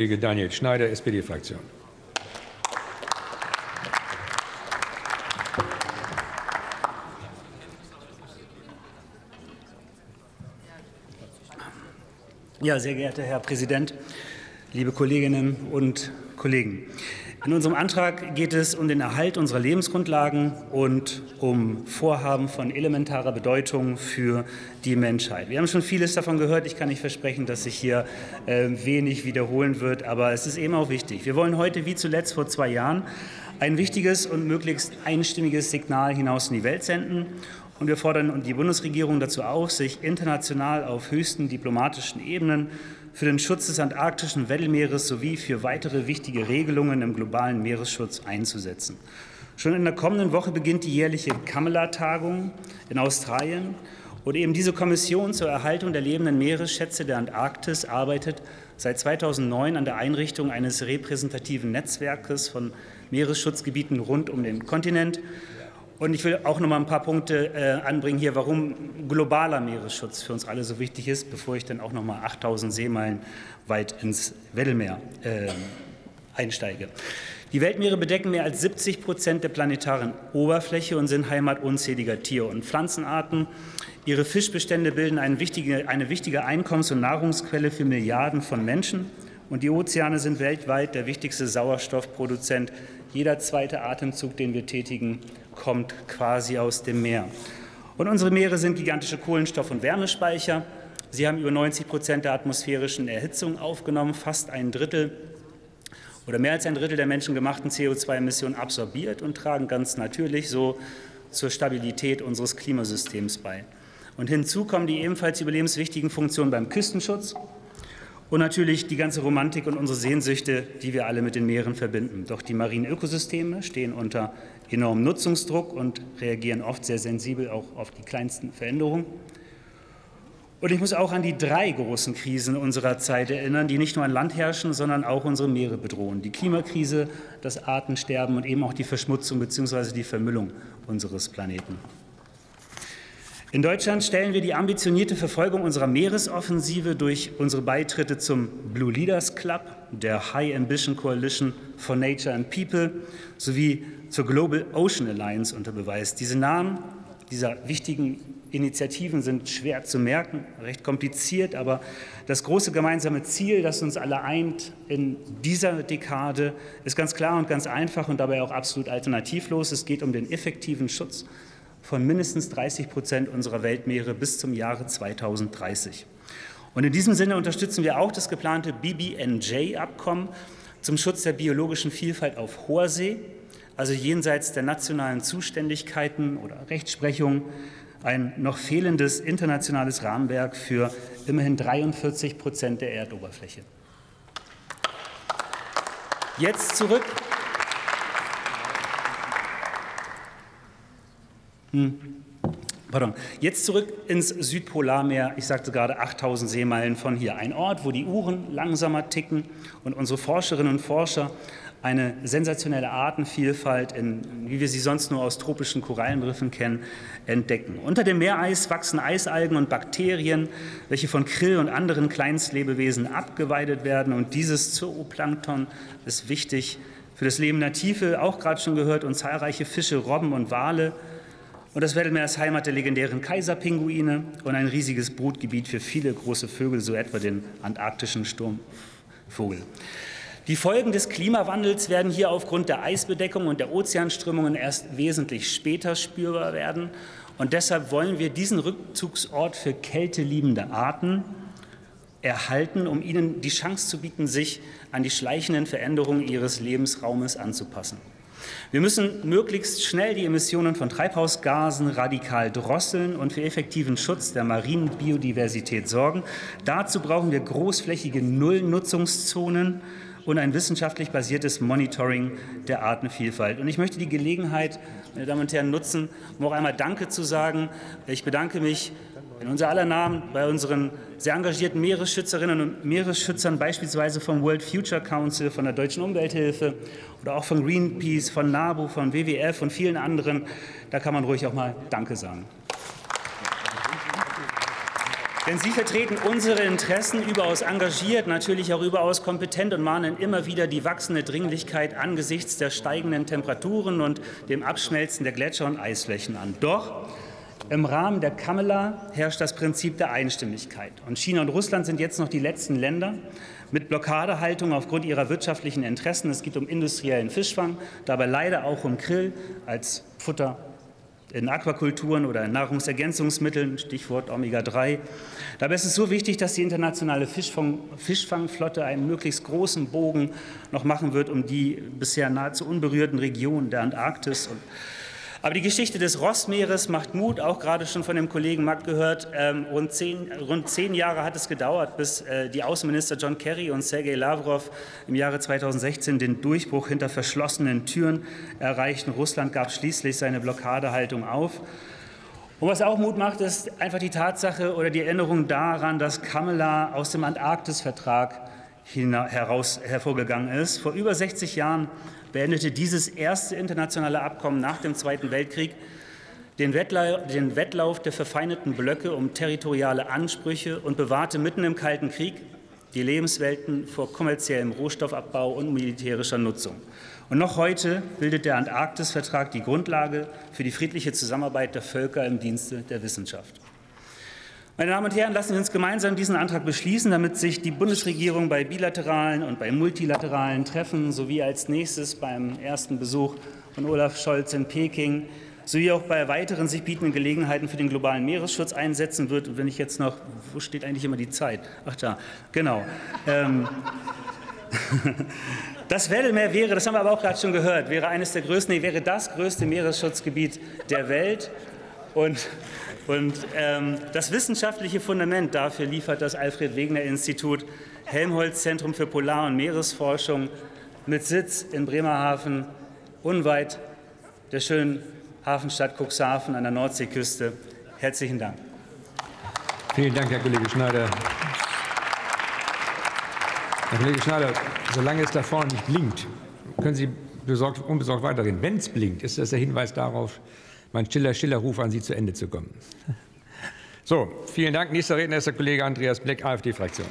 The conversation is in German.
Kollege Daniel Schneider, SPD-Fraktion. Ja, sehr geehrter Herr Präsident, liebe Kolleginnen und Kollegen. In unserem Antrag geht es um den Erhalt unserer Lebensgrundlagen und um Vorhaben von elementarer Bedeutung für die Menschheit. Wir haben schon vieles davon gehört. Ich kann nicht versprechen, dass sich hier äh, wenig wiederholen wird, aber es ist eben auch wichtig. Wir wollen heute, wie zuletzt vor zwei Jahren, ein wichtiges und möglichst einstimmiges Signal hinaus in die Welt senden. Und wir fordern die Bundesregierung dazu auf, sich international auf höchsten diplomatischen Ebenen für den Schutz des antarktischen Weddellmeeres sowie für weitere wichtige Regelungen im globalen Meeresschutz einzusetzen. Schon in der kommenden Woche beginnt die jährliche Kamala-Tagung in Australien. Und eben diese Kommission zur Erhaltung der lebenden Meeresschätze der Antarktis arbeitet seit 2009 an der Einrichtung eines repräsentativen Netzwerkes von Meeresschutzgebieten rund um den Kontinent. Und ich will auch noch mal ein paar Punkte äh, anbringen hier, warum globaler Meeresschutz für uns alle so wichtig ist, bevor ich dann auch noch mal 8000 Seemeilen weit ins Weddellmeer äh, einsteige. Die Weltmeere bedecken mehr als 70 Prozent der planetaren Oberfläche und sind Heimat unzähliger Tier- und Pflanzenarten. Ihre Fischbestände bilden eine wichtige, eine wichtige Einkommens- und Nahrungsquelle für Milliarden von Menschen. Und die Ozeane sind weltweit der wichtigste Sauerstoffproduzent. Jeder zweite Atemzug, den wir tätigen, kommt quasi aus dem Meer. Und unsere Meere sind gigantische Kohlenstoff- und Wärmespeicher. Sie haben über 90 Prozent der atmosphärischen Erhitzung aufgenommen, fast ein Drittel oder mehr als ein Drittel der menschengemachten CO2-Emissionen absorbiert und tragen ganz natürlich so zur Stabilität unseres Klimasystems bei. Und hinzu kommen die ebenfalls überlebenswichtigen Funktionen beim Küstenschutz und natürlich die ganze Romantik und unsere Sehnsüchte, die wir alle mit den Meeren verbinden. Doch die marinen Ökosysteme stehen unter enormem Nutzungsdruck und reagieren oft sehr sensibel auch auf die kleinsten Veränderungen. Und ich muss auch an die drei großen Krisen unserer Zeit erinnern, die nicht nur an Land herrschen, sondern auch unsere Meere bedrohen. Die Klimakrise, das Artensterben und eben auch die Verschmutzung bzw. die Vermüllung unseres Planeten. In Deutschland stellen wir die ambitionierte Verfolgung unserer Meeresoffensive durch unsere Beitritte zum Blue Leaders Club, der High Ambition Coalition for Nature and People sowie zur Global Ocean Alliance unter Beweis. Diese Namen dieser wichtigen Initiativen sind schwer zu merken, recht kompliziert, aber das große gemeinsame Ziel, das uns alle eint in dieser Dekade, ist ganz klar und ganz einfach und dabei auch absolut alternativlos. Es geht um den effektiven Schutz von mindestens 30 Prozent unserer Weltmeere bis zum Jahre 2030. Und in diesem Sinne unterstützen wir auch das geplante BBNJ-Abkommen zum Schutz der biologischen Vielfalt auf hoher See, also jenseits der nationalen Zuständigkeiten oder Rechtsprechung, ein noch fehlendes internationales Rahmenwerk für immerhin 43 Prozent der Erdoberfläche. Jetzt zurück Hm. Pardon. Jetzt zurück ins Südpolarmeer. Ich sagte gerade 8000 Seemeilen von hier. Ein Ort, wo die Uhren langsamer ticken und unsere Forscherinnen und Forscher eine sensationelle Artenvielfalt, in, wie wir sie sonst nur aus tropischen Korallenriffen kennen, entdecken. Unter dem Meereis wachsen Eisalgen und Bakterien, welche von Krill und anderen Kleinstlebewesen abgeweidet werden. Und dieses Zooplankton ist wichtig für das Leben der Tiefe, auch gerade schon gehört, und zahlreiche Fische, Robben und Wale und das Weddellmeer ist Heimat der legendären Kaiserpinguine und ein riesiges Brutgebiet für viele große Vögel, so etwa den antarktischen Sturmvogel. Die Folgen des Klimawandels werden hier aufgrund der Eisbedeckung und der Ozeanströmungen erst wesentlich später spürbar werden. Und deshalb wollen wir diesen Rückzugsort für kälteliebende Arten erhalten, um ihnen die Chance zu bieten, sich an die schleichenden Veränderungen ihres Lebensraumes anzupassen. Wir müssen möglichst schnell die Emissionen von Treibhausgasen radikal drosseln und für effektiven Schutz der marinen Biodiversität sorgen. Dazu brauchen wir großflächige Nullnutzungszonen und ein wissenschaftlich basiertes Monitoring der Artenvielfalt. Und ich möchte die Gelegenheit, meine Damen und Herren, nutzen, um auch einmal Danke zu sagen. Ich bedanke mich in unser aller Namen bei unseren sehr engagierten Meeresschützerinnen und Meeresschützern, beispielsweise vom World Future Council, von der Deutschen Umwelthilfe oder auch von Greenpeace, von NABU, von WWF und vielen anderen. Da kann man ruhig auch mal Danke sagen. Denn Sie vertreten unsere Interessen überaus engagiert, natürlich auch überaus kompetent und mahnen immer wieder die wachsende Dringlichkeit angesichts der steigenden Temperaturen und dem Abschmelzen der Gletscher und Eisflächen an. Doch im Rahmen der Kamela herrscht das Prinzip der Einstimmigkeit. Und China und Russland sind jetzt noch die letzten Länder mit Blockadehaltung aufgrund ihrer wirtschaftlichen Interessen. Es geht um industriellen Fischfang, dabei leider auch um Krill als Futter in Aquakulturen oder in Nahrungsergänzungsmitteln, Stichwort Omega-3. Dabei ist es so wichtig, dass die internationale Fischfang, Fischfangflotte einen möglichst großen Bogen noch machen wird um die bisher nahezu unberührten Regionen der Antarktis und aber die Geschichte des Rossmeeres macht Mut, auch gerade schon von dem Kollegen Mack gehört. Ähm, rund, zehn, rund, zehn, Jahre hat es gedauert, bis äh, die Außenminister John Kerry und Sergei Lavrov im Jahre 2016 den Durchbruch hinter verschlossenen Türen erreichten. Russland gab schließlich seine Blockadehaltung auf. Und was auch Mut macht, ist einfach die Tatsache oder die Erinnerung daran, dass Kamela aus dem Antarktisvertrag heraus hervorgegangen ist. Vor über 60 Jahren beendete dieses erste internationale Abkommen nach dem Zweiten Weltkrieg den Wettlauf, den Wettlauf der verfeindeten Blöcke um territoriale Ansprüche und bewahrte mitten im Kalten Krieg die Lebenswelten vor kommerziellem Rohstoffabbau und militärischer Nutzung. Und noch heute bildet der Antarktisvertrag die Grundlage für die friedliche Zusammenarbeit der Völker im Dienste der Wissenschaft. Meine Damen und Herren, lassen Sie uns gemeinsam diesen Antrag beschließen, damit sich die Bundesregierung bei bilateralen und bei multilateralen Treffen sowie als nächstes beim ersten Besuch von Olaf Scholz in Peking sowie auch bei weiteren sich bietenden Gelegenheiten für den globalen Meeresschutz einsetzen wird. Und wenn ich jetzt noch, wo steht eigentlich immer die Zeit? Ach da, genau. Ähm, das Weddellmeer wäre, das haben wir aber auch gerade schon gehört, wäre eines der größten, nee, wäre das größte Meeresschutzgebiet der Welt. Und und ähm, das wissenschaftliche Fundament dafür liefert das Alfred Wegener Institut Helmholtz Zentrum für Polar- und Meeresforschung mit Sitz in Bremerhaven, unweit der schönen Hafenstadt Cuxhaven an der Nordseeküste. Herzlichen Dank. Vielen Dank, Herr Kollege Schneider. Herr Kollege Schneider, solange es da vorne nicht blinkt, können Sie besorgt, unbesorgt weiterreden. Wenn es blinkt, ist das der Hinweis darauf, mein stiller, stiller Ruf an Sie zu Ende zu kommen. So, vielen Dank. Nächster Redner ist der Kollege Andreas Bleck, AfD-Fraktion.